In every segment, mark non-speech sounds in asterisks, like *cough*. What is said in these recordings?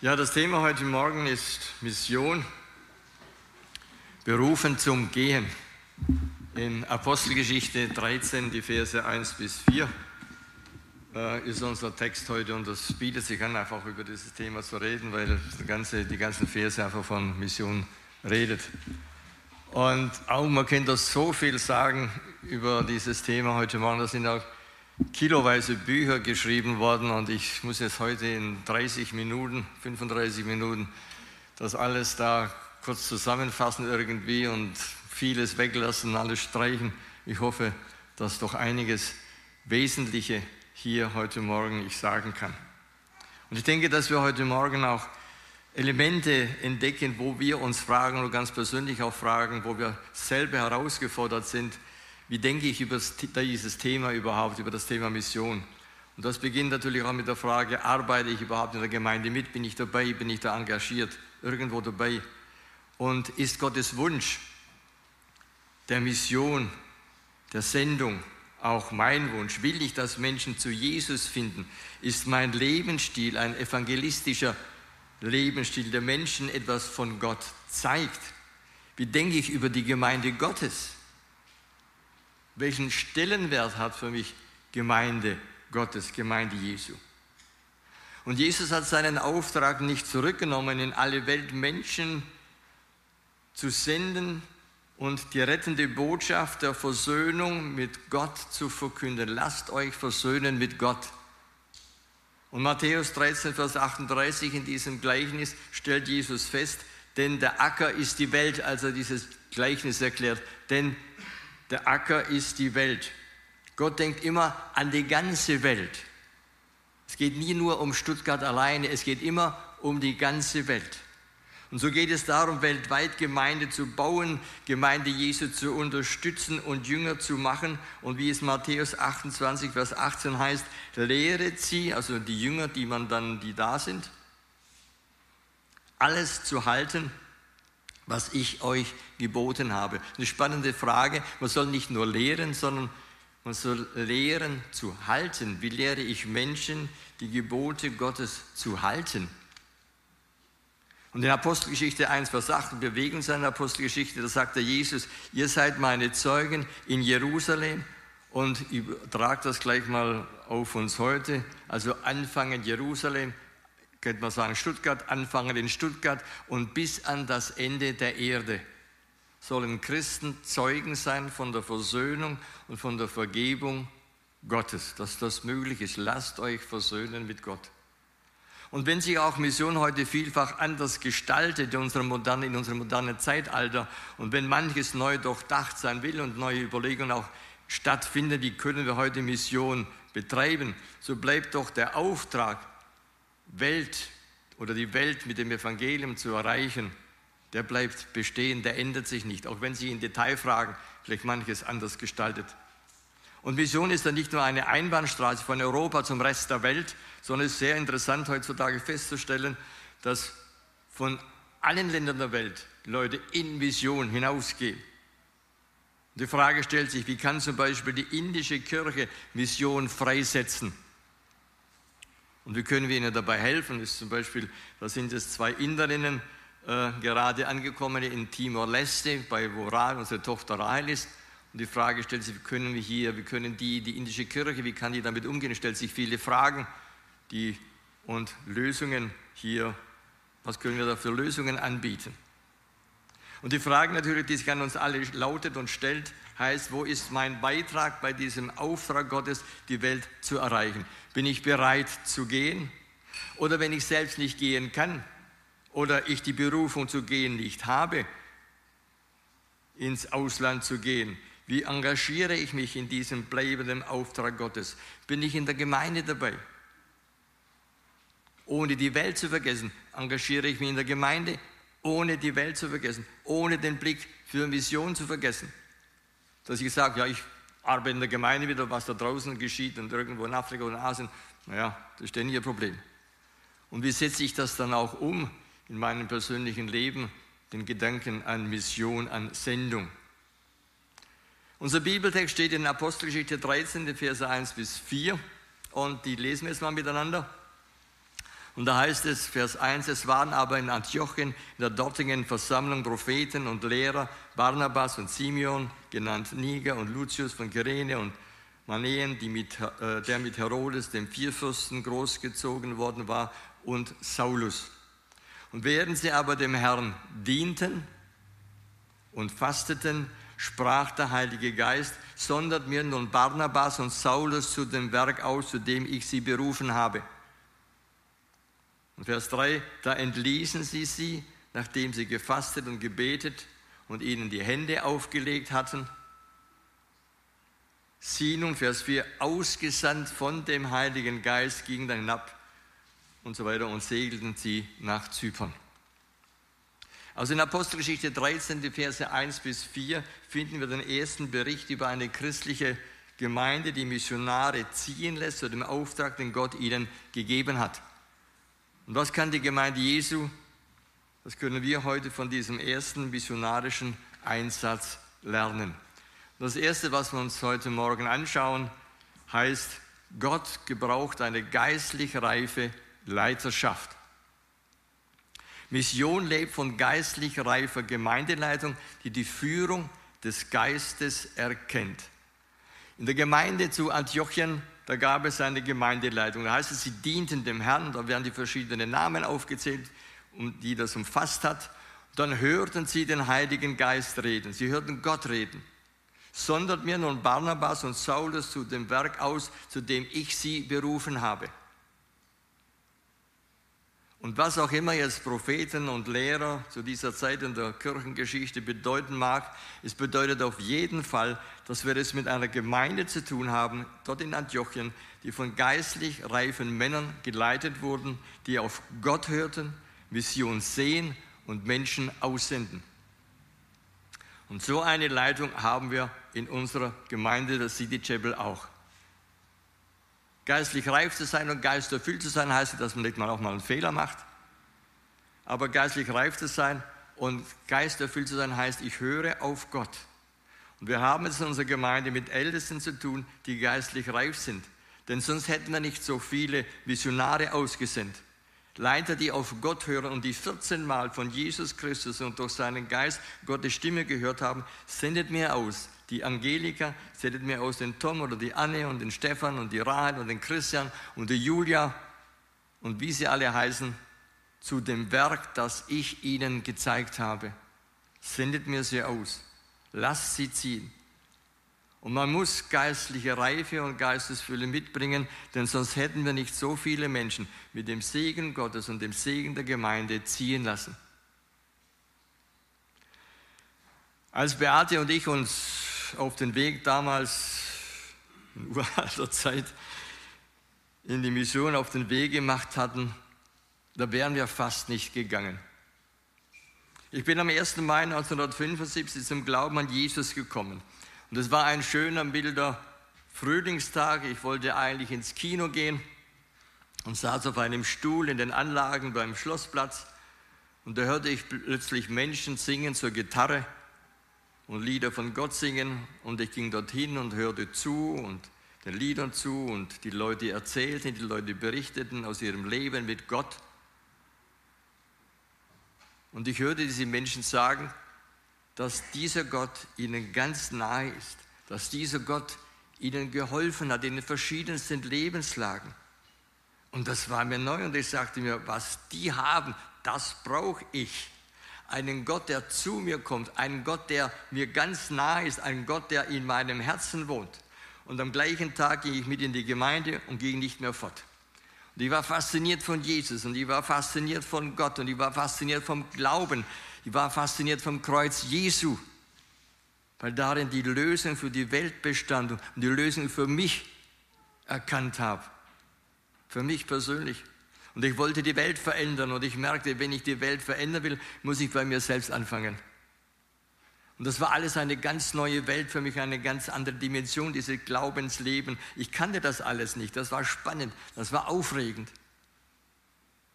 Ja, das Thema heute Morgen ist Mission, berufen zum Gehen. In Apostelgeschichte 13, die Verse 1 bis 4 äh, ist unser Text heute und das bietet sich an, einfach über dieses Thema zu reden, weil die, ganze, die ganzen Verse einfach von Mission redet. Und auch man könnte so viel sagen über dieses Thema heute Morgen. Das sind auch kiloweise Bücher geschrieben worden und ich muss jetzt heute in 30 Minuten, 35 Minuten das alles da kurz zusammenfassen irgendwie und vieles weglassen, alles streichen. Ich hoffe, dass doch einiges Wesentliche hier heute Morgen ich sagen kann. Und ich denke, dass wir heute Morgen auch Elemente entdecken, wo wir uns fragen oder ganz persönlich auch fragen, wo wir selber herausgefordert sind, wie denke ich über dieses Thema überhaupt, über das Thema Mission? Und das beginnt natürlich auch mit der Frage, arbeite ich überhaupt in der Gemeinde mit? Bin ich dabei? Bin ich da engagiert? Irgendwo dabei? Und ist Gottes Wunsch der Mission, der Sendung auch mein Wunsch? Will ich, dass Menschen zu Jesus finden? Ist mein Lebensstil ein evangelistischer Lebensstil, der Menschen etwas von Gott zeigt? Wie denke ich über die Gemeinde Gottes? Welchen Stellenwert hat für mich Gemeinde Gottes, Gemeinde Jesu. Und Jesus hat seinen Auftrag nicht zurückgenommen, in alle Welt Menschen zu senden und die rettende Botschaft der Versöhnung mit Gott zu verkünden. Lasst euch versöhnen mit Gott. Und Matthäus 13, Vers 38 in diesem Gleichnis stellt Jesus fest, denn der Acker ist die Welt, als er dieses Gleichnis erklärt. Denn der Acker ist die Welt. Gott denkt immer an die ganze Welt. Es geht nie nur um Stuttgart alleine, es geht immer um die ganze Welt. Und so geht es darum, weltweit Gemeinde zu bauen, Gemeinde Jesu zu unterstützen und Jünger zu machen. Und wie es Matthäus 28, Vers 18 heißt, lehret sie, also die Jünger, die man dann, die da sind, alles zu halten, was ich euch geboten habe. Eine spannende Frage. Man soll nicht nur lehren, sondern man soll lehren zu halten. Wie lehre ich Menschen, die Gebote Gottes zu halten? Und in Apostelgeschichte 1, Vers 8, wir bewegen der Apostelgeschichte, da sagt der Jesus, ihr seid meine Zeugen in Jerusalem und übertragt das gleich mal auf uns heute. Also anfangen Jerusalem, könnte man sagen, Stuttgart, anfangen in Stuttgart und bis an das Ende der Erde sollen Christen Zeugen sein von der Versöhnung und von der Vergebung Gottes, dass das möglich ist. Lasst euch versöhnen mit Gott. Und wenn sich auch Mission heute vielfach anders gestaltet in unserem modernen, in unserem modernen Zeitalter und wenn manches neu durchdacht sein will und neue Überlegungen auch stattfinden, wie können wir heute Mission betreiben, so bleibt doch der Auftrag, Welt oder die Welt mit dem Evangelium zu erreichen, der bleibt bestehen, der ändert sich nicht, auch wenn sich in Detailfragen vielleicht manches anders gestaltet. Und Mission ist dann nicht nur eine Einbahnstraße von Europa zum Rest der Welt, sondern es ist sehr interessant heutzutage festzustellen, dass von allen Ländern der Welt Leute in Mission hinausgehen. Die Frage stellt sich, wie kann zum Beispiel die indische Kirche Mission freisetzen? Und wie können wir ihnen dabei helfen? Ist zum Beispiel, da sind es zwei Inderinnen äh, gerade angekommen in Timor-Leste, bei wo Rahel, unsere Tochter Rahel ist. Und die Frage stellt sich, wie können wir hier, wie können die, die indische Kirche, wie kann die damit umgehen? Es stellt sich viele Fragen die, und Lösungen hier. Was können wir da für Lösungen anbieten? Und die Frage natürlich, die sich an uns alle lautet und stellt, heißt, wo ist mein Beitrag bei diesem Auftrag Gottes, die Welt zu erreichen? Bin ich bereit zu gehen? Oder wenn ich selbst nicht gehen kann oder ich die Berufung zu gehen nicht habe, ins Ausland zu gehen, wie engagiere ich mich in diesem bleibenden Auftrag Gottes? Bin ich in der Gemeinde dabei? Ohne die Welt zu vergessen, engagiere ich mich in der Gemeinde, ohne die Welt zu vergessen, ohne den Blick für Mission zu vergessen dass ich sage, ja, ich arbeite in der Gemeinde wieder, was da draußen geschieht und irgendwo in Afrika oder Asien, naja, das ist denn ihr Problem. Und wie setze ich das dann auch um in meinem persönlichen Leben, den Gedanken an Mission, an Sendung? Unser Bibeltext steht in Apostelgeschichte 13, Verse 1 bis 4 und die lesen wir jetzt mal miteinander. Und da heißt es, Vers 1, es waren aber in Antiochien, in der dortigen Versammlung Propheten und Lehrer, Barnabas und Simeon, genannt Niger und Lucius von Kyrene und Maneen, mit, äh, der mit Herodes, dem Vierfürsten, großgezogen worden war, und Saulus. Und während sie aber dem Herrn dienten und fasteten, sprach der Heilige Geist, sondert mir nun Barnabas und Saulus zu dem Werk aus, zu dem ich sie berufen habe. Und Vers 3, da entließen sie sie, nachdem sie gefastet und gebetet und ihnen die Hände aufgelegt hatten. Sie nun, Vers 4, ausgesandt von dem Heiligen Geist, gingen dann hinab und so weiter und segelten sie nach Zypern. Also in Apostelgeschichte 13, die Verse 1 bis 4, finden wir den ersten Bericht über eine christliche Gemeinde, die Missionare ziehen lässt zu dem Auftrag, den Gott ihnen gegeben hat. Und was kann die Gemeinde Jesu? Das können wir heute von diesem ersten missionarischen Einsatz lernen. Das Erste, was wir uns heute Morgen anschauen, heißt, Gott gebraucht eine geistlich reife Leiterschaft. Mission lebt von geistlich reifer Gemeindeleitung, die die Führung des Geistes erkennt. In der Gemeinde zu Antiochien da gab es eine Gemeindeleitung. Da heißt es, sie dienten dem Herrn, da werden die verschiedenen Namen aufgezählt, die das umfasst hat. Dann hörten sie den Heiligen Geist reden, sie hörten Gott reden. Sondert mir nun Barnabas und Saulus zu dem Werk aus, zu dem ich sie berufen habe. Und was auch immer jetzt Propheten und Lehrer zu dieser Zeit in der Kirchengeschichte bedeuten mag, es bedeutet auf jeden Fall, dass wir es mit einer Gemeinde zu tun haben, dort in Antiochien, die von geistlich reifen Männern geleitet wurden, die auf Gott hörten, Vision sehen und Menschen aussenden. Und so eine Leitung haben wir in unserer Gemeinde, der City Chapel, auch. Geistlich reif zu sein und geisterfüllt zu sein, heißt, dass man nicht mal auch mal einen Fehler macht. Aber geistlich reif zu sein und geisterfüllt zu sein, heißt, ich höre auf Gott. Und wir haben es in unserer Gemeinde mit Ältesten zu tun, die geistlich reif sind. Denn sonst hätten wir nicht so viele Missionare ausgesendet. Leiter, die auf Gott hören und die 14 Mal von Jesus Christus und durch seinen Geist Gottes Stimme gehört haben, sendet mir aus die Angelika, sendet mir aus den Tom oder die Anne und den Stefan und die Rahel und den Christian und die Julia und wie sie alle heißen, zu dem Werk, das ich ihnen gezeigt habe. Sendet mir sie aus. Lasst sie ziehen. Und man muss geistliche Reife und Geistesfülle mitbringen, denn sonst hätten wir nicht so viele Menschen mit dem Segen Gottes und dem Segen der Gemeinde ziehen lassen. Als Beate und ich uns auf den Weg damals in *laughs* uralter Zeit in die Mission auf den Weg gemacht hatten, da wären wir fast nicht gegangen. Ich bin am 1. Mai 1975 zum Glauben an Jesus gekommen. Und es war ein schöner, milder Frühlingstag. Ich wollte eigentlich ins Kino gehen und saß auf einem Stuhl in den Anlagen beim Schlossplatz. Und da hörte ich plötzlich Menschen singen zur Gitarre und Lieder von Gott singen. Und ich ging dorthin und hörte zu und den Liedern zu und die Leute erzählten, die Leute berichteten aus ihrem Leben mit Gott. Und ich hörte diese Menschen sagen, dass dieser Gott ihnen ganz nahe ist, dass dieser Gott ihnen geholfen hat in den verschiedensten Lebenslagen. Und das war mir neu und ich sagte mir, was die haben, das brauche ich einen Gott, der zu mir kommt, einen Gott, der mir ganz nah ist, einen Gott, der in meinem Herzen wohnt. Und am gleichen Tag ging ich mit in die Gemeinde und ging nicht mehr fort. Und ich war fasziniert von Jesus und ich war fasziniert von Gott und ich war fasziniert vom Glauben. Ich war fasziniert vom Kreuz Jesu, weil darin die Lösung für die Welt bestand und die Lösung für mich erkannt habe. Für mich persönlich. Und ich wollte die Welt verändern und ich merkte, wenn ich die Welt verändern will, muss ich bei mir selbst anfangen. Und das war alles eine ganz neue Welt für mich, eine ganz andere Dimension, dieses Glaubensleben. Ich kannte das alles nicht. Das war spannend, das war aufregend.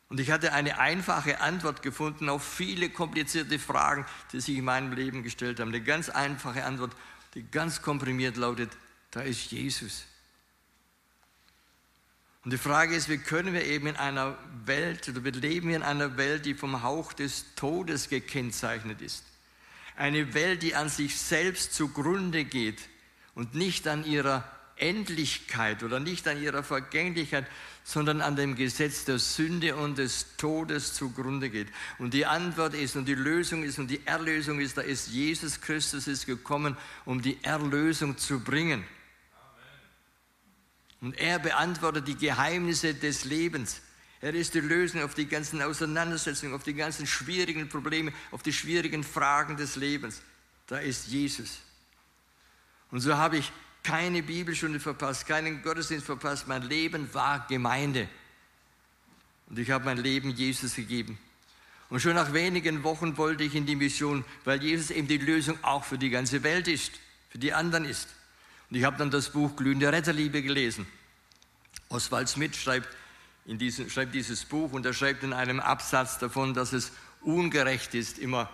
Und ich hatte eine einfache Antwort gefunden auf viele komplizierte Fragen, die sich in meinem Leben gestellt haben. Eine ganz einfache Antwort, die ganz komprimiert lautet, da ist Jesus. Und die Frage ist, wie können wir eben in einer Welt, oder wir leben in einer Welt, die vom Hauch des Todes gekennzeichnet ist. Eine Welt, die an sich selbst zugrunde geht und nicht an ihrer Endlichkeit oder nicht an ihrer Vergänglichkeit, sondern an dem Gesetz der Sünde und des Todes zugrunde geht. Und die Antwort ist und die Lösung ist und die Erlösung ist, da ist Jesus Christus ist gekommen, um die Erlösung zu bringen. Und er beantwortet die Geheimnisse des Lebens. Er ist die Lösung auf die ganzen Auseinandersetzungen, auf die ganzen schwierigen Probleme, auf die schwierigen Fragen des Lebens. Da ist Jesus. Und so habe ich keine Bibelstunde verpasst, keinen Gottesdienst verpasst. Mein Leben war Gemeinde. Und ich habe mein Leben Jesus gegeben. Und schon nach wenigen Wochen wollte ich in die Mission, weil Jesus eben die Lösung auch für die ganze Welt ist, für die anderen ist. Und ich habe dann das Buch Glühende Retterliebe gelesen. Oswald Smith schreibt, diesem, schreibt dieses Buch und er schreibt in einem Absatz davon, dass es ungerecht ist, immer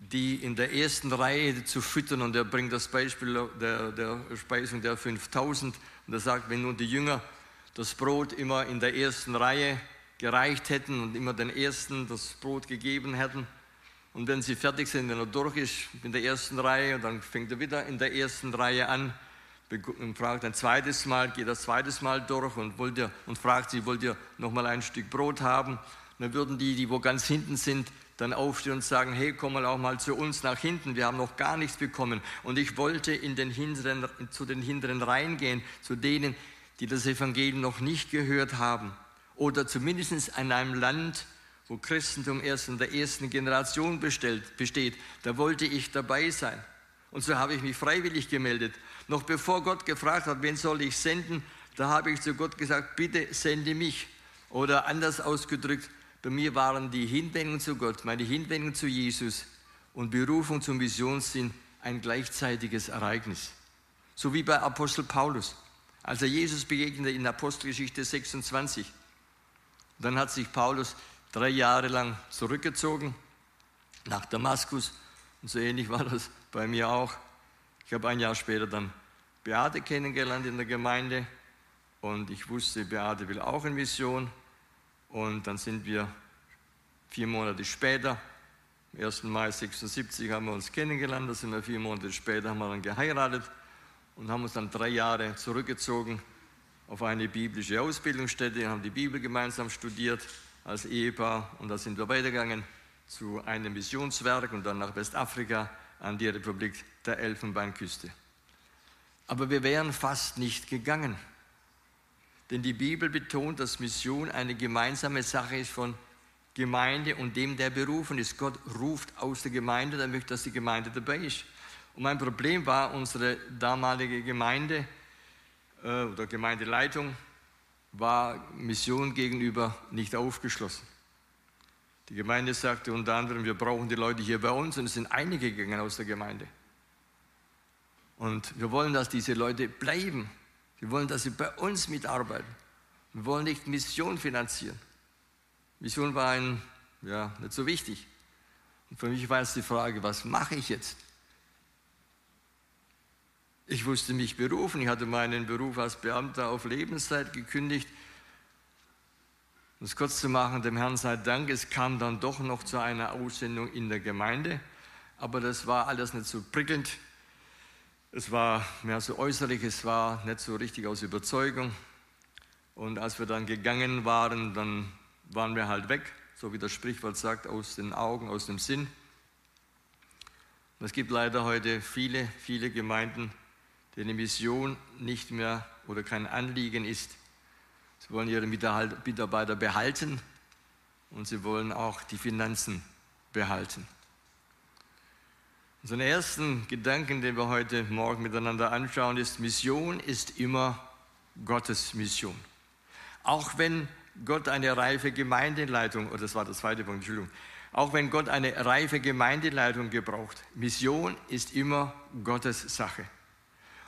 die in der ersten Reihe zu füttern. Und er bringt das Beispiel der, der Speisung der 5000. Und er sagt, wenn nun die Jünger das Brot immer in der ersten Reihe gereicht hätten und immer den Ersten das Brot gegeben hätten, und wenn sie fertig sind, wenn er durch ist in der ersten Reihe, und dann fängt er wieder in der ersten Reihe an und fragt ein zweites Mal, geht das zweites Mal durch und, wollt ihr, und fragt sie, wollt ihr noch mal ein Stück Brot haben? Und dann würden die, die wo ganz hinten sind, dann aufstehen und sagen, hey, komm mal auch mal zu uns nach hinten, wir haben noch gar nichts bekommen. Und ich wollte in den hinteren, zu den hinteren Reihen gehen, zu denen, die das Evangelium noch nicht gehört haben. Oder zumindest in einem Land, wo Christentum erst in der ersten Generation bestellt, besteht. Da wollte ich dabei sein. Und so habe ich mich freiwillig gemeldet. Noch bevor Gott gefragt hat, wen soll ich senden, da habe ich zu Gott gesagt, bitte sende mich. Oder anders ausgedrückt, bei mir waren die Hinwendung zu Gott, meine Hinwendung zu Jesus und Berufung zum Missionssinn ein gleichzeitiges Ereignis. So wie bei Apostel Paulus. Als er Jesus begegnete in Apostelgeschichte 26, dann hat sich Paulus drei Jahre lang zurückgezogen nach Damaskus. Und so ähnlich war das bei mir auch. Ich habe ein Jahr später dann Beate kennengelernt in der Gemeinde und ich wusste, Beate will auch in Mission. Und dann sind wir vier Monate später, am 1. Mai 76 haben wir uns kennengelernt, da sind wir vier Monate später, haben wir dann geheiratet und haben uns dann drei Jahre zurückgezogen auf eine biblische Ausbildungsstätte, haben die Bibel gemeinsam studiert als Ehepaar und da sind wir weitergegangen zu einem Missionswerk und dann nach Westafrika an die Republik der Elfenbeinküste. Aber wir wären fast nicht gegangen. Denn die Bibel betont, dass Mission eine gemeinsame Sache ist von Gemeinde und dem, der berufen ist. Gott ruft aus der Gemeinde, der möchte, dass die Gemeinde dabei ist. Und mein Problem war, unsere damalige Gemeinde äh, oder Gemeindeleitung war Mission gegenüber nicht aufgeschlossen. Die Gemeinde sagte unter anderem, wir brauchen die Leute hier bei uns und es sind einige gegangen aus der Gemeinde. Und wir wollen, dass diese Leute bleiben. Wir wollen, dass sie bei uns mitarbeiten. Wir wollen nicht Mission finanzieren. Mission war ein, ja, nicht so wichtig. Und für mich war es die Frage, was mache ich jetzt? Ich wusste mich berufen. Ich hatte meinen Beruf als Beamter auf Lebenszeit gekündigt. Um es kurz zu machen, dem Herrn sei Dank, es kam dann doch noch zu einer Aussendung in der Gemeinde. Aber das war alles nicht so prickelnd. Es war mehr so äußerlich, es war nicht so richtig aus Überzeugung. Und als wir dann gegangen waren, dann waren wir halt weg, so wie das Sprichwort sagt, aus den Augen, aus dem Sinn. Und es gibt leider heute viele, viele Gemeinden, denen Mission nicht mehr oder kein Anliegen ist. Sie wollen ihre Mitarbeiter behalten und sie wollen auch die Finanzen behalten. Unseren ersten Gedanken, den wir heute Morgen miteinander anschauen, ist, Mission ist immer Gottes Mission. Auch wenn Gott eine reife Gemeindeleitung, oder das war der zweite Punkt, Entschuldigung, auch wenn Gott eine reife Gemeindeleitung gebraucht, Mission ist immer Gottes Sache.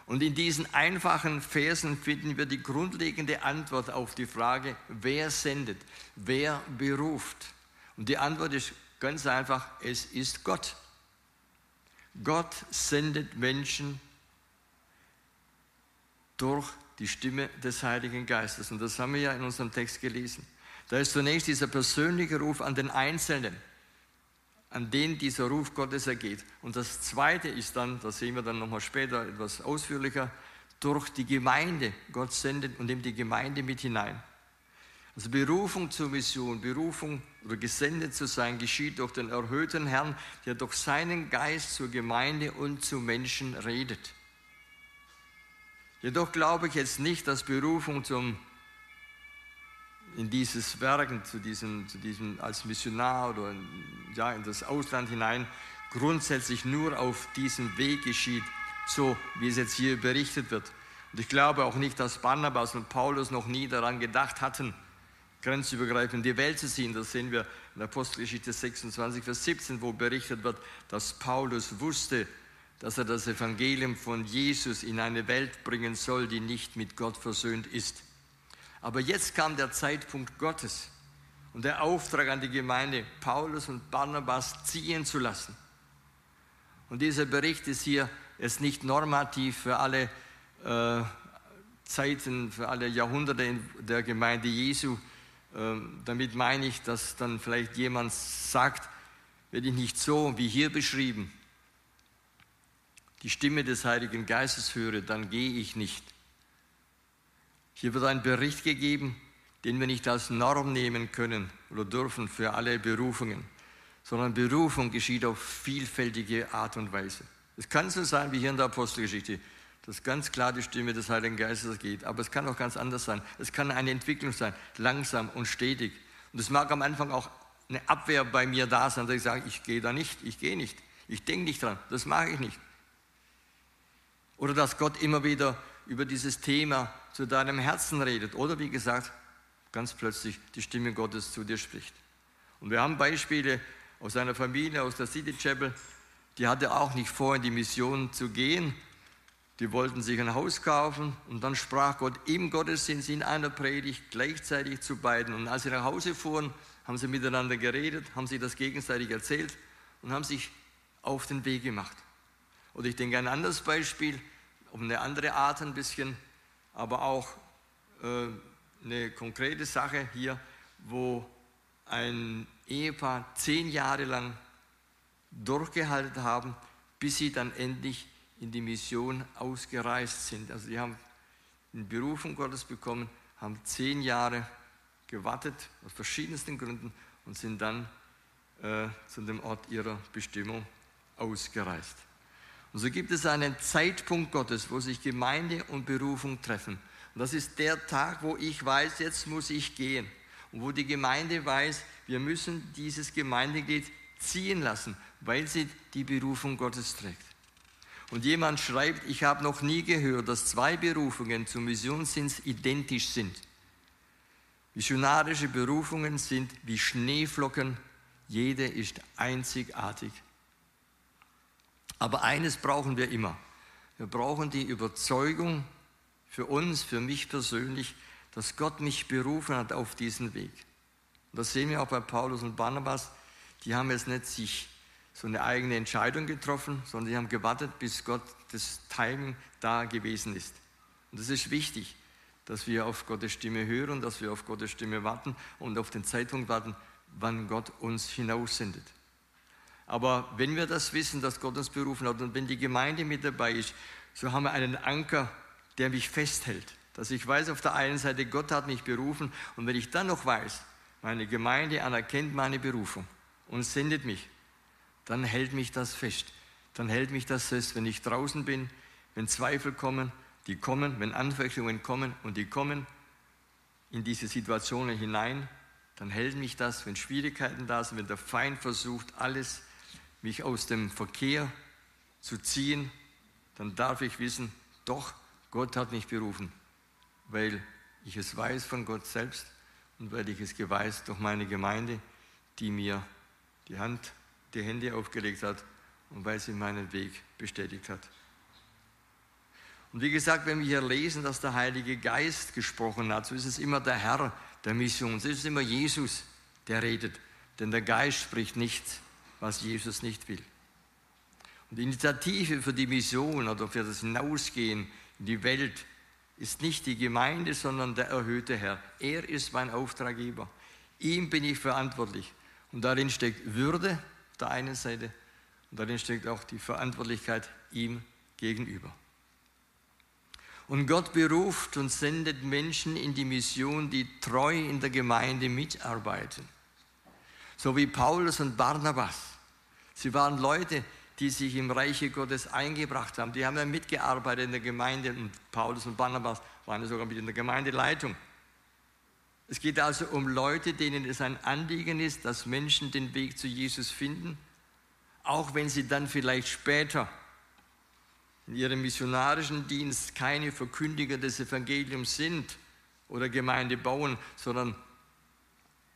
Und in diesen einfachen Versen finden wir die grundlegende Antwort auf die Frage, wer sendet, wer beruft. Und die Antwort ist ganz einfach, es ist Gott. Gott sendet Menschen durch die Stimme des Heiligen Geistes. Und das haben wir ja in unserem Text gelesen. Da ist zunächst dieser persönliche Ruf an den Einzelnen, an den dieser Ruf Gottes ergeht. Und das Zweite ist dann, das sehen wir dann nochmal später etwas ausführlicher, durch die Gemeinde. Gott sendet und nimmt die Gemeinde mit hinein. Also Berufung zur Mission, Berufung oder gesendet zu sein, geschieht durch den erhöhten Herrn, der durch seinen Geist zur Gemeinde und zu Menschen redet. Jedoch glaube ich jetzt nicht, dass Berufung zum, in dieses Werken, zu diesem, zu diesem als Missionar oder in, ja, in das Ausland hinein grundsätzlich nur auf diesem Weg geschieht, so wie es jetzt hier berichtet wird. Und ich glaube auch nicht, dass Barnabas und Paulus noch nie daran gedacht hatten, grenzübergreifend die Welt zu ziehen. Das sehen wir in Apostelgeschichte 26, Vers 17, wo berichtet wird, dass Paulus wusste, dass er das Evangelium von Jesus in eine Welt bringen soll, die nicht mit Gott versöhnt ist. Aber jetzt kam der Zeitpunkt Gottes und der Auftrag an die Gemeinde, Paulus und Barnabas ziehen zu lassen. Und dieser Bericht ist hier ist nicht normativ für alle äh, Zeiten, für alle Jahrhunderte in der Gemeinde Jesu. Ähm, damit meine ich, dass dann vielleicht jemand sagt, wenn ich nicht so wie hier beschrieben die Stimme des Heiligen Geistes höre, dann gehe ich nicht. Hier wird ein Bericht gegeben, den wir nicht als Norm nehmen können oder dürfen für alle Berufungen, sondern Berufung geschieht auf vielfältige Art und Weise. Es kann so sein wie hier in der Apostelgeschichte, dass ganz klar die Stimme des Heiligen Geistes geht, aber es kann auch ganz anders sein. Es kann eine Entwicklung sein, langsam und stetig. Und es mag am Anfang auch eine Abwehr bei mir da sein, dass ich sage, ich gehe da nicht, ich gehe nicht, ich denke nicht dran, das mache ich nicht. Oder dass Gott immer wieder über dieses Thema zu deinem Herzen redet. Oder wie gesagt, ganz plötzlich die Stimme Gottes zu dir spricht. Und wir haben Beispiele aus einer Familie, aus der City Chapel, die hatte auch nicht vor, in die Mission zu gehen. Die wollten sich ein Haus kaufen und dann sprach Gott im Gottesdienst in einer Predigt gleichzeitig zu beiden. Und als sie nach Hause fuhren, haben sie miteinander geredet, haben sich das gegenseitig erzählt und haben sich auf den Weg gemacht. Oder ich denke ein anderes Beispiel, um eine andere Art ein bisschen, aber auch äh, eine konkrete Sache hier, wo ein Ehepaar zehn Jahre lang durchgehalten haben, bis sie dann endlich in die Mission ausgereist sind. Also die haben eine Berufung Gottes bekommen, haben zehn Jahre gewartet, aus verschiedensten Gründen, und sind dann äh, zu dem Ort ihrer Bestimmung ausgereist. Und so gibt es einen Zeitpunkt Gottes, wo sich Gemeinde und Berufung treffen. Und das ist der Tag, wo ich weiß, jetzt muss ich gehen. Und wo die Gemeinde weiß, wir müssen dieses Gemeindeglied ziehen lassen, weil sie die Berufung Gottes trägt. Und jemand schreibt, ich habe noch nie gehört, dass zwei Berufungen zum Missionsdienst identisch sind. Missionarische Berufungen sind wie Schneeflocken, jede ist einzigartig. Aber eines brauchen wir immer. Wir brauchen die Überzeugung für uns, für mich persönlich, dass Gott mich berufen hat auf diesen Weg. Und das sehen wir auch bei Paulus und Barnabas. Die haben jetzt nicht sich so eine eigene Entscheidung getroffen, sondern sie haben gewartet, bis Gott das Timing da gewesen ist. Und das ist wichtig, dass wir auf Gottes Stimme hören, dass wir auf Gottes Stimme warten und auf den Zeitpunkt warten, wann Gott uns hinaussendet. Aber wenn wir das wissen, dass Gott uns berufen hat und wenn die Gemeinde mit dabei ist, so haben wir einen Anker, der mich festhält. Dass ich weiß, auf der einen Seite, Gott hat mich berufen und wenn ich dann noch weiß, meine Gemeinde anerkennt meine Berufung und sendet mich, dann hält mich das fest. Dann hält mich das fest, wenn ich draußen bin, wenn Zweifel kommen, die kommen, wenn Anfechtungen kommen und die kommen in diese Situationen hinein, dann hält mich das, wenn Schwierigkeiten da sind, wenn der Feind versucht, alles mich aus dem Verkehr zu ziehen, dann darf ich wissen, doch, Gott hat mich berufen, weil ich es weiß von Gott selbst und weil ich es weiß durch meine Gemeinde, die mir die Hand, die Hände aufgelegt hat und weil sie meinen Weg bestätigt hat. Und wie gesagt, wenn wir hier lesen, dass der Heilige Geist gesprochen hat, so ist es immer der Herr der Mission, so ist es immer Jesus, der redet, denn der Geist spricht nichts was Jesus nicht will. Und die Initiative für die Mission oder für das Hinausgehen in die Welt ist nicht die Gemeinde, sondern der erhöhte Herr. Er ist mein Auftraggeber. Ihm bin ich verantwortlich. Und darin steckt Würde auf der einen Seite und darin steckt auch die Verantwortlichkeit ihm gegenüber. Und Gott beruft und sendet Menschen in die Mission, die treu in der Gemeinde mitarbeiten. So wie Paulus und Barnabas. Sie waren Leute, die sich im Reiche Gottes eingebracht haben. Die haben dann mitgearbeitet in der Gemeinde und Paulus und Barnabas waren sogar mit in der Gemeindeleitung. Es geht also um Leute, denen es ein Anliegen ist, dass Menschen den Weg zu Jesus finden, auch wenn sie dann vielleicht später in ihrem missionarischen Dienst keine Verkündiger des Evangeliums sind oder Gemeinde bauen, sondern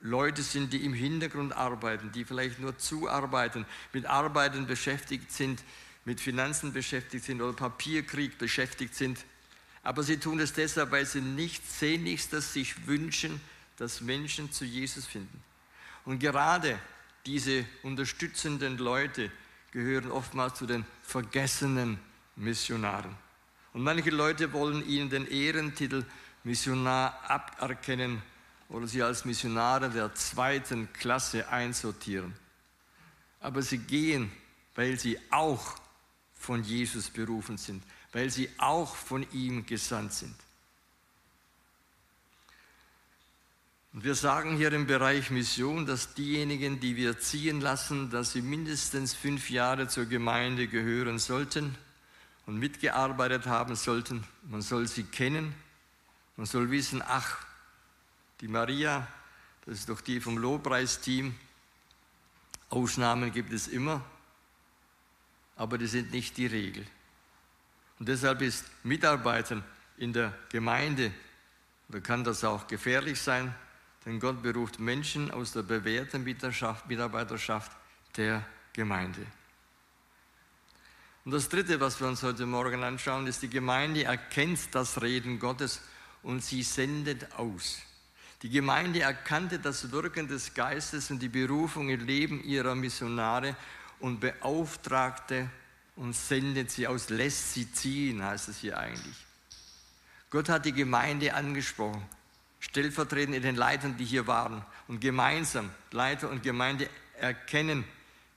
Leute sind, die im Hintergrund arbeiten, die vielleicht nur zuarbeiten, mit Arbeiten beschäftigt sind, mit Finanzen beschäftigt sind oder Papierkrieg beschäftigt sind. Aber sie tun es deshalb, weil sie nichts Sehnlichstes sich wünschen, dass Menschen zu Jesus finden. Und gerade diese unterstützenden Leute gehören oftmals zu den vergessenen Missionaren. Und manche Leute wollen ihnen den Ehrentitel Missionar aberkennen oder sie als Missionare der zweiten Klasse einsortieren. Aber sie gehen, weil sie auch von Jesus berufen sind, weil sie auch von ihm gesandt sind. Und wir sagen hier im Bereich Mission, dass diejenigen, die wir ziehen lassen, dass sie mindestens fünf Jahre zur Gemeinde gehören sollten und mitgearbeitet haben sollten. Man soll sie kennen. Man soll wissen, ach, die Maria, das ist doch die vom Lobpreisteam. Ausnahmen gibt es immer, aber die sind nicht die Regel. Und deshalb ist Mitarbeiten in der Gemeinde, da kann das auch gefährlich sein, denn Gott beruft Menschen aus der bewährten Mitarbeiterschaft der Gemeinde. Und das Dritte, was wir uns heute Morgen anschauen, ist, die Gemeinde erkennt das Reden Gottes und sie sendet aus. Die Gemeinde erkannte das Wirken des Geistes und die Berufung im Leben ihrer Missionare und beauftragte und sendet sie aus, lässt sie ziehen, heißt es hier eigentlich. Gott hat die Gemeinde angesprochen, stellvertretend in den Leitern, die hier waren. Und gemeinsam, Leiter und Gemeinde erkennen,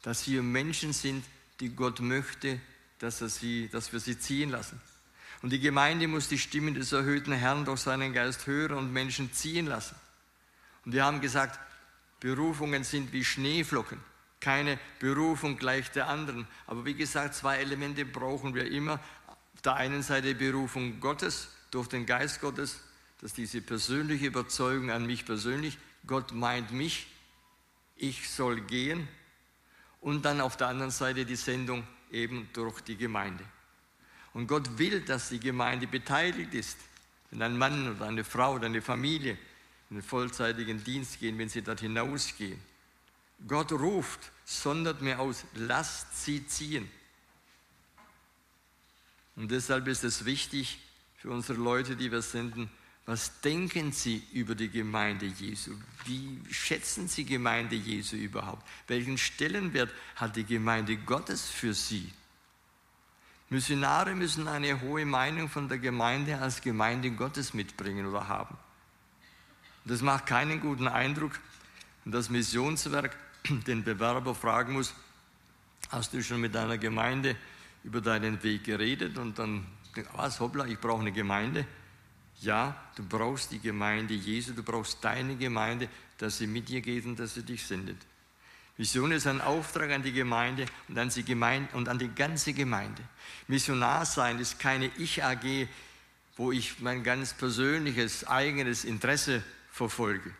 dass wir Menschen sind, die Gott möchte, dass, er sie, dass wir sie ziehen lassen. Und die Gemeinde muss die Stimmen des erhöhten Herrn durch seinen Geist hören und Menschen ziehen lassen. Und wir haben gesagt, Berufungen sind wie Schneeflocken. Keine Berufung gleich der anderen. Aber wie gesagt, zwei Elemente brauchen wir immer. Auf der einen Seite Berufung Gottes durch den Geist Gottes, dass diese persönliche Überzeugung an mich persönlich, Gott meint mich, ich soll gehen. Und dann auf der anderen Seite die Sendung eben durch die Gemeinde. Und Gott will, dass die Gemeinde beteiligt ist. Wenn ein Mann oder eine Frau oder eine Familie in den vollzeitigen Dienst gehen, wenn sie dort hinausgehen. Gott ruft, sondert mir aus, lasst sie ziehen. Und deshalb ist es wichtig für unsere Leute, die wir senden, was denken Sie über die Gemeinde Jesu? Wie schätzen Sie Gemeinde Jesu überhaupt? Welchen Stellenwert hat die Gemeinde Gottes für Sie? Missionare müssen eine hohe Meinung von der Gemeinde als Gemeinde Gottes mitbringen oder haben. Das macht keinen guten Eindruck, das Missionswerk *clears throat* den Bewerber fragen muss, hast du schon mit deiner Gemeinde über deinen Weg geredet und dann, was, hoppla, ich brauche eine Gemeinde. Ja, du brauchst die Gemeinde Jesu, du brauchst deine Gemeinde, dass sie mit dir geht und dass sie dich sendet. Mission ist ein Auftrag an die Gemeinde und an die, Gemeinde, und an die ganze Gemeinde. Missionar sein ist keine Ich-AG, wo ich mein ganz persönliches, eigenes Interesse verfolge.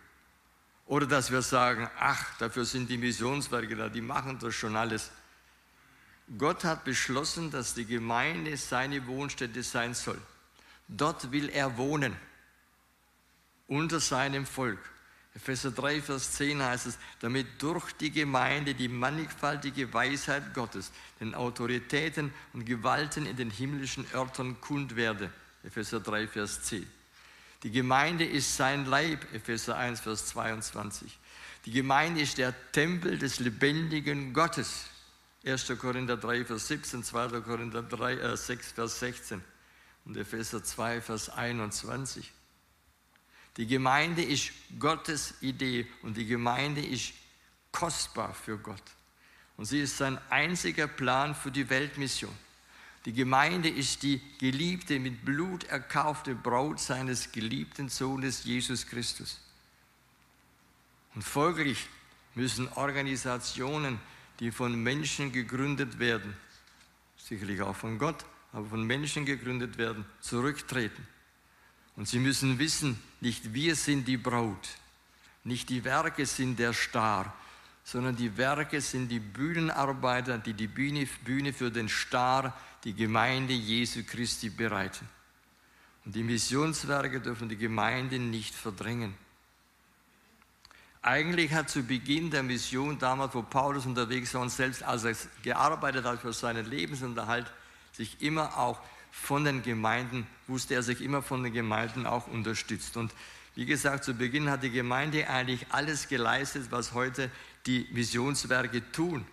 Oder dass wir sagen, ach, dafür sind die Missionswerke da, die machen das schon alles. Gott hat beschlossen, dass die Gemeinde seine Wohnstätte sein soll. Dort will er wohnen, unter seinem Volk. Epheser 3, Vers 10 heißt es, damit durch die Gemeinde die mannigfaltige Weisheit Gottes den Autoritäten und Gewalten in den himmlischen Örtern kund werde. Epheser 3, Vers 10. Die Gemeinde ist sein Leib, Epheser 1, Vers 22. Die Gemeinde ist der Tempel des lebendigen Gottes. 1. Korinther 3, Vers 17, 2. Korinther 3, äh, 6, Vers 16. und Epheser 2, Vers 21. Die Gemeinde ist Gottes Idee und die Gemeinde ist kostbar für Gott. Und sie ist sein einziger Plan für die Weltmission. Die Gemeinde ist die geliebte, mit Blut erkaufte Braut seines geliebten Sohnes Jesus Christus. Und folglich müssen Organisationen, die von Menschen gegründet werden, sicherlich auch von Gott, aber von Menschen gegründet werden, zurücktreten. Und sie müssen wissen, nicht wir sind die Braut, nicht die Werke sind der Star, sondern die Werke sind die Bühnenarbeiter, die die Bühne, Bühne für den Star, die Gemeinde Jesu Christi bereiten. Und die Missionswerke dürfen die Gemeinde nicht verdrängen. Eigentlich hat zu Beginn der Mission, damals wo Paulus unterwegs war und selbst als er gearbeitet hat für seinen Lebensunterhalt, sich immer auch von den Gemeinden, wusste er sich immer von den Gemeinden auch unterstützt. Und wie gesagt, zu Beginn hat die Gemeinde eigentlich alles geleistet, was heute die Missionswerke tun.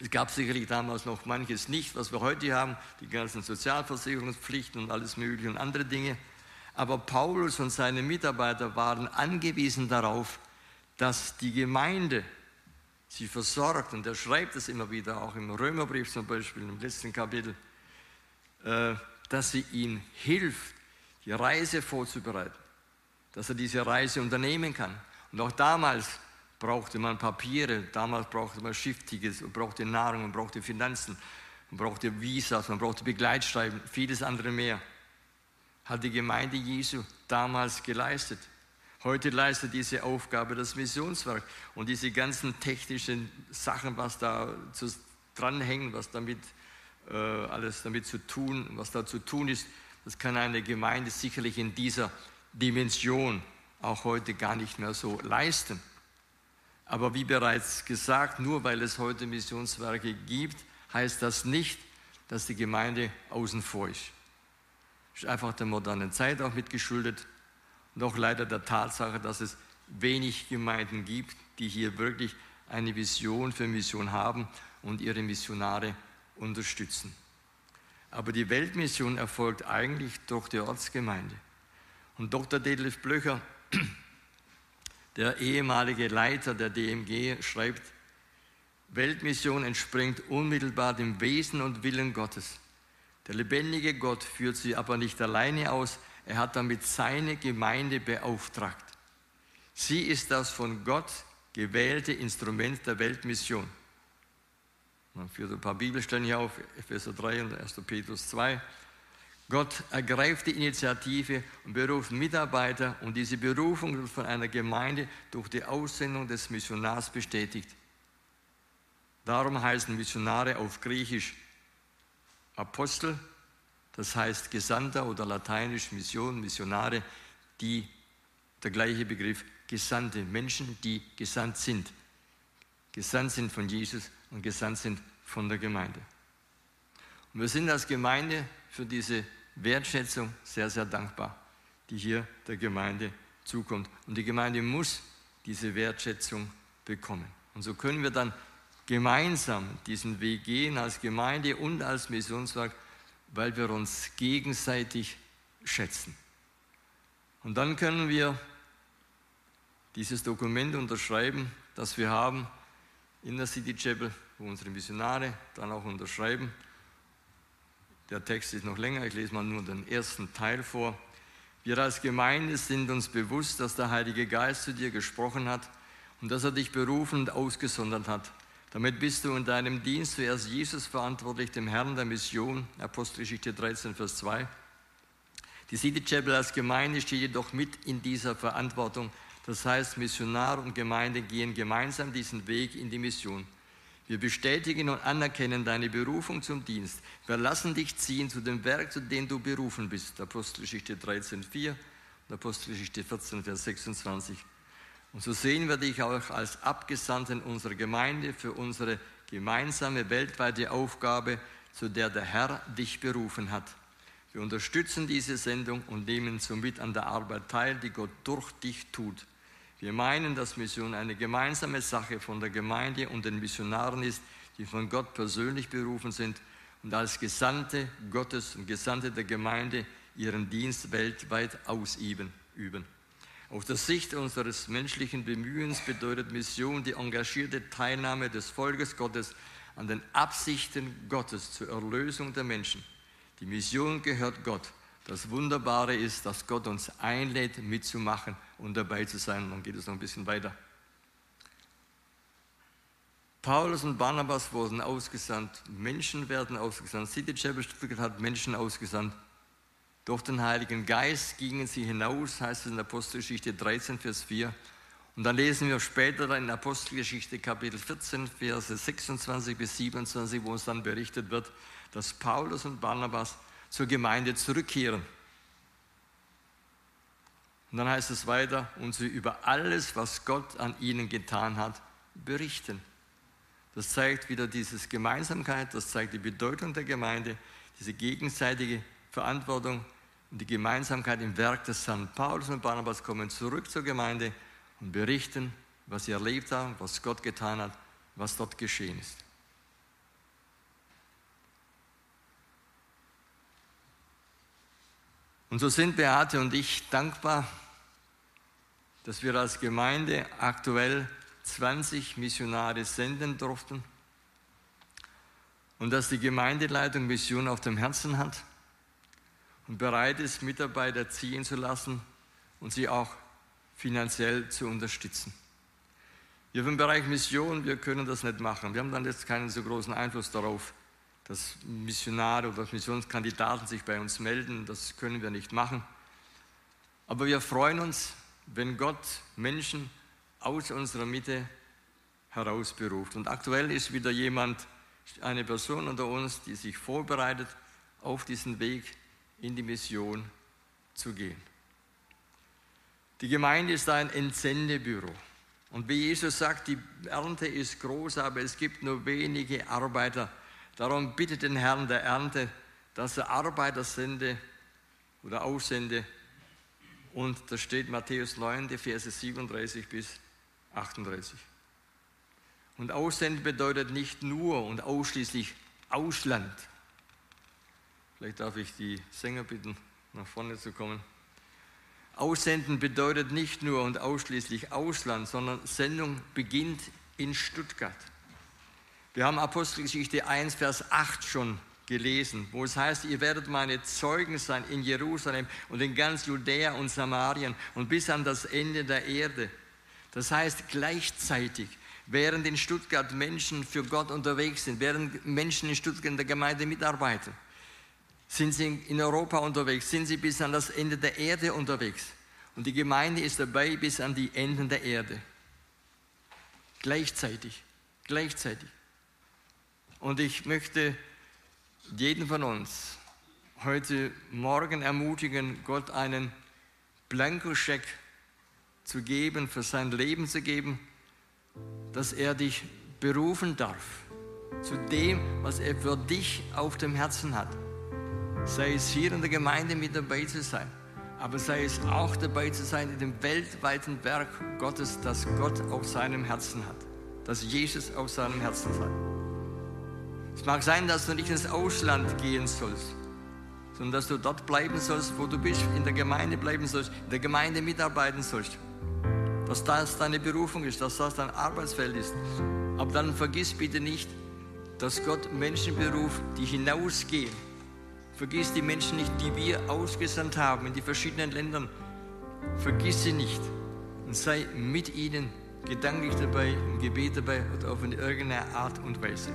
Es gab sicherlich damals noch manches nicht, was wir heute haben, die ganzen Sozialversicherungspflichten und alles Mögliche und andere Dinge. Aber Paulus und seine Mitarbeiter waren angewiesen darauf, dass die Gemeinde sie versorgt. Und er schreibt es immer wieder, auch im Römerbrief zum Beispiel, im letzten Kapitel, dass sie ihm hilft, die Reise vorzubereiten, dass er diese Reise unternehmen kann. Und auch damals brauchte man Papiere, damals brauchte man Schifftickets, man brauchte Nahrung, man brauchte Finanzen, man brauchte Visas, man brauchte Begleitschreiben, vieles andere mehr hat die Gemeinde Jesu damals geleistet. Heute leistet diese Aufgabe das Missionswerk. Und diese ganzen technischen Sachen, was da dranhängen, was damit äh, alles damit zu tun, was da zu tun ist, das kann eine Gemeinde sicherlich in dieser Dimension auch heute gar nicht mehr so leisten. Aber wie bereits gesagt, nur weil es heute Missionswerke gibt, heißt das nicht, dass die Gemeinde außen vor ist. Ist einfach der modernen Zeit auch mitgeschuldet auch leider der Tatsache, dass es wenig Gemeinden gibt, die hier wirklich eine Vision für Mission haben und ihre Missionare unterstützen. Aber die Weltmission erfolgt eigentlich durch die Ortsgemeinde. Und Dr. Detlef Blöcher, *clears throat* der ehemalige Leiter der DMG, schreibt, Weltmission entspringt unmittelbar dem Wesen und Willen Gottes. Der lebendige Gott führt sie aber nicht alleine aus, er hat damit seine Gemeinde beauftragt. Sie ist das von Gott gewählte Instrument der Weltmission. Man führt ein paar Bibelstellen hier auf, Epheser 3 und 1. Petrus 2. Gott ergreift die Initiative und beruft Mitarbeiter und diese Berufung wird von einer Gemeinde durch die Aussendung des Missionars bestätigt. Darum heißen Missionare auf Griechisch Apostel, das heißt Gesandter oder lateinisch Mission, Missionare, die der gleiche Begriff Gesandte, Menschen, die gesandt sind. Gesandt sind von Jesus und gesandt sind von der Gemeinde. Und wir sind als Gemeinde für diese Wertschätzung sehr, sehr dankbar, die hier der Gemeinde zukommt. Und die Gemeinde muss diese Wertschätzung bekommen. Und so können wir dann gemeinsam diesen Weg gehen als Gemeinde und als Missionswerk, weil wir uns gegenseitig schätzen. Und dann können wir dieses Dokument unterschreiben, das wir haben in der City Chapel, wo unsere Missionare dann auch unterschreiben. Der Text ist noch länger, ich lese mal nur den ersten Teil vor. Wir als Gemeinde sind uns bewusst, dass der Heilige Geist zu dir gesprochen hat und dass er dich berufen und ausgesondert hat damit bist du in deinem Dienst zuerst Jesus verantwortlich, dem Herrn der Mission, Apostelgeschichte 13, Vers 2. Die City Chapel als Gemeinde steht jedoch mit in dieser Verantwortung. Das heißt, Missionar und Gemeinde gehen gemeinsam diesen Weg in die Mission. Wir bestätigen und anerkennen deine Berufung zum Dienst. Wir lassen dich ziehen zu dem Werk, zu dem du berufen bist. Apostelgeschichte 13, 4 und Apostelgeschichte 14, Vers 26. Und so sehen wir dich auch als Abgesandten unserer Gemeinde für unsere gemeinsame weltweite Aufgabe, zu der der Herr dich berufen hat. Wir unterstützen diese Sendung und nehmen somit an der Arbeit teil, die Gott durch dich tut. Wir meinen, dass Mission eine gemeinsame Sache von der Gemeinde und den Missionaren ist, die von Gott persönlich berufen sind und als Gesandte Gottes und Gesandte der Gemeinde ihren Dienst weltweit ausüben. Üben. Aus der Sicht unseres menschlichen Bemühens bedeutet Mission die engagierte Teilnahme des Volkes Gottes an den Absichten Gottes zur Erlösung der Menschen. Die Mission gehört Gott. Das Wunderbare ist, dass Gott uns einlädt, mitzumachen und dabei zu sein. dann geht es noch ein bisschen weiter. Paulus und Barnabas wurden ausgesandt, Menschen werden ausgesandt. City Chapel Stuttgart hat Menschen ausgesandt. Durch den Heiligen Geist gingen sie hinaus, heißt es in Apostelgeschichte 13, Vers 4. Und dann lesen wir später in Apostelgeschichte Kapitel 14, Verse 26 bis 27, wo uns dann berichtet wird, dass Paulus und Barnabas zur Gemeinde zurückkehren. Und dann heißt es weiter, und sie über alles, was Gott an ihnen getan hat, berichten. Das zeigt wieder diese Gemeinsamkeit, das zeigt die Bedeutung der Gemeinde, diese gegenseitige Verantwortung und die Gemeinsamkeit im Werk des Herrn. Paulus und Barnabas kommen zurück zur Gemeinde und berichten, was sie erlebt haben, was Gott getan hat, was dort geschehen ist. Und so sind Beate und ich dankbar, dass wir als Gemeinde aktuell 20 Missionare senden durften und dass die Gemeindeleitung Mission auf dem Herzen hat und bereit ist, Mitarbeiter ziehen zu lassen und sie auch finanziell zu unterstützen. Wir im Bereich Mission, wir können das nicht machen. Wir haben dann jetzt keinen so großen Einfluss darauf, dass Missionare oder Missionskandidaten sich bei uns melden. Das können wir nicht machen. Aber wir freuen uns, wenn Gott Menschen aus unserer Mitte herausberuft. Und aktuell ist wieder jemand, eine Person unter uns, die sich vorbereitet, auf diesen Weg in die Mission zu gehen. Die Gemeinde ist ein Entsendebüro. Und wie Jesus sagt, die Ernte ist groß, aber es gibt nur wenige Arbeiter. Darum bittet den Herrn der Ernte, dass er Arbeiter sende oder aussende. Und da steht Matthäus 9, die Verse 37 bis 38. Und Aussenden bedeutet nicht nur und ausschließlich Ausland. Vielleicht darf ich die Sänger bitten, nach vorne zu kommen. Aussenden bedeutet nicht nur und ausschließlich Ausland, sondern Sendung beginnt in Stuttgart. Wir haben Apostelgeschichte 1, Vers 8 schon gelesen, wo es heißt, ihr werdet meine Zeugen sein in Jerusalem und in ganz Judäa und Samarien und bis an das Ende der Erde. Das heißt gleichzeitig, während in Stuttgart Menschen für Gott unterwegs sind, während Menschen in Stuttgart in der Gemeinde mitarbeiten, sind sie in Europa unterwegs, sind sie bis an das Ende der Erde unterwegs. Und die Gemeinde ist dabei bis an die Enden der Erde. Gleichzeitig, gleichzeitig. Und ich möchte jeden von uns heute Morgen ermutigen, Gott einen Blankoscheck zu geben, für sein Leben zu geben, dass er dich berufen darf zu dem, was er für dich auf dem Herzen hat. Sei es hier in der Gemeinde mit dabei zu sein, aber sei es auch dabei zu sein in dem weltweiten Werk Gottes, das Gott auf seinem Herzen hat, das Jesus auf seinem Herzen hat. Es mag sein, dass du nicht ins Ausland gehen sollst, sondern dass du dort bleiben sollst, wo du bist, in der Gemeinde bleiben sollst, in der Gemeinde mitarbeiten sollst dass das deine Berufung ist, dass das dein Arbeitsfeld ist. Aber dann vergiss bitte nicht, dass Gott Menschen beruft, die hinausgehen. Vergiss die Menschen nicht, die wir ausgesandt haben in die verschiedenen Ländern. Vergiss sie nicht und sei mit ihnen gedanklich dabei, im Gebet dabei oder auf irgendeine Art und Weise.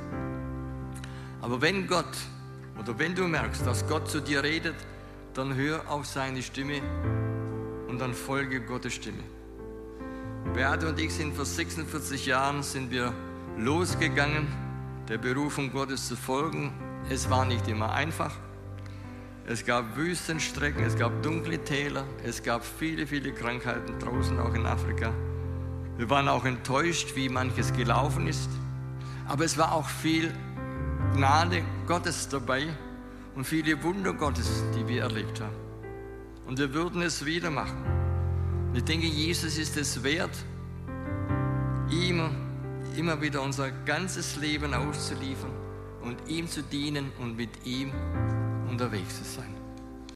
Aber wenn Gott oder wenn du merkst, dass Gott zu dir redet, dann hör auf seine Stimme und dann folge Gottes Stimme. Beate und ich sind vor 46 Jahren sind wir losgegangen, der Berufung Gottes zu folgen. Es war nicht immer einfach. Es gab Wüstenstrecken, es gab dunkle Täler, es gab viele, viele Krankheiten draußen, auch in Afrika. Wir waren auch enttäuscht, wie manches gelaufen ist. Aber es war auch viel Gnade Gottes dabei und viele Wunder Gottes, die wir erlebt haben. Und wir würden es wieder machen. Ich denke, Jesus ist es wert, ihm immer wieder unser ganzes Leben auszuliefern, und ihm zu dienen und mit ihm unterwegs zu sein.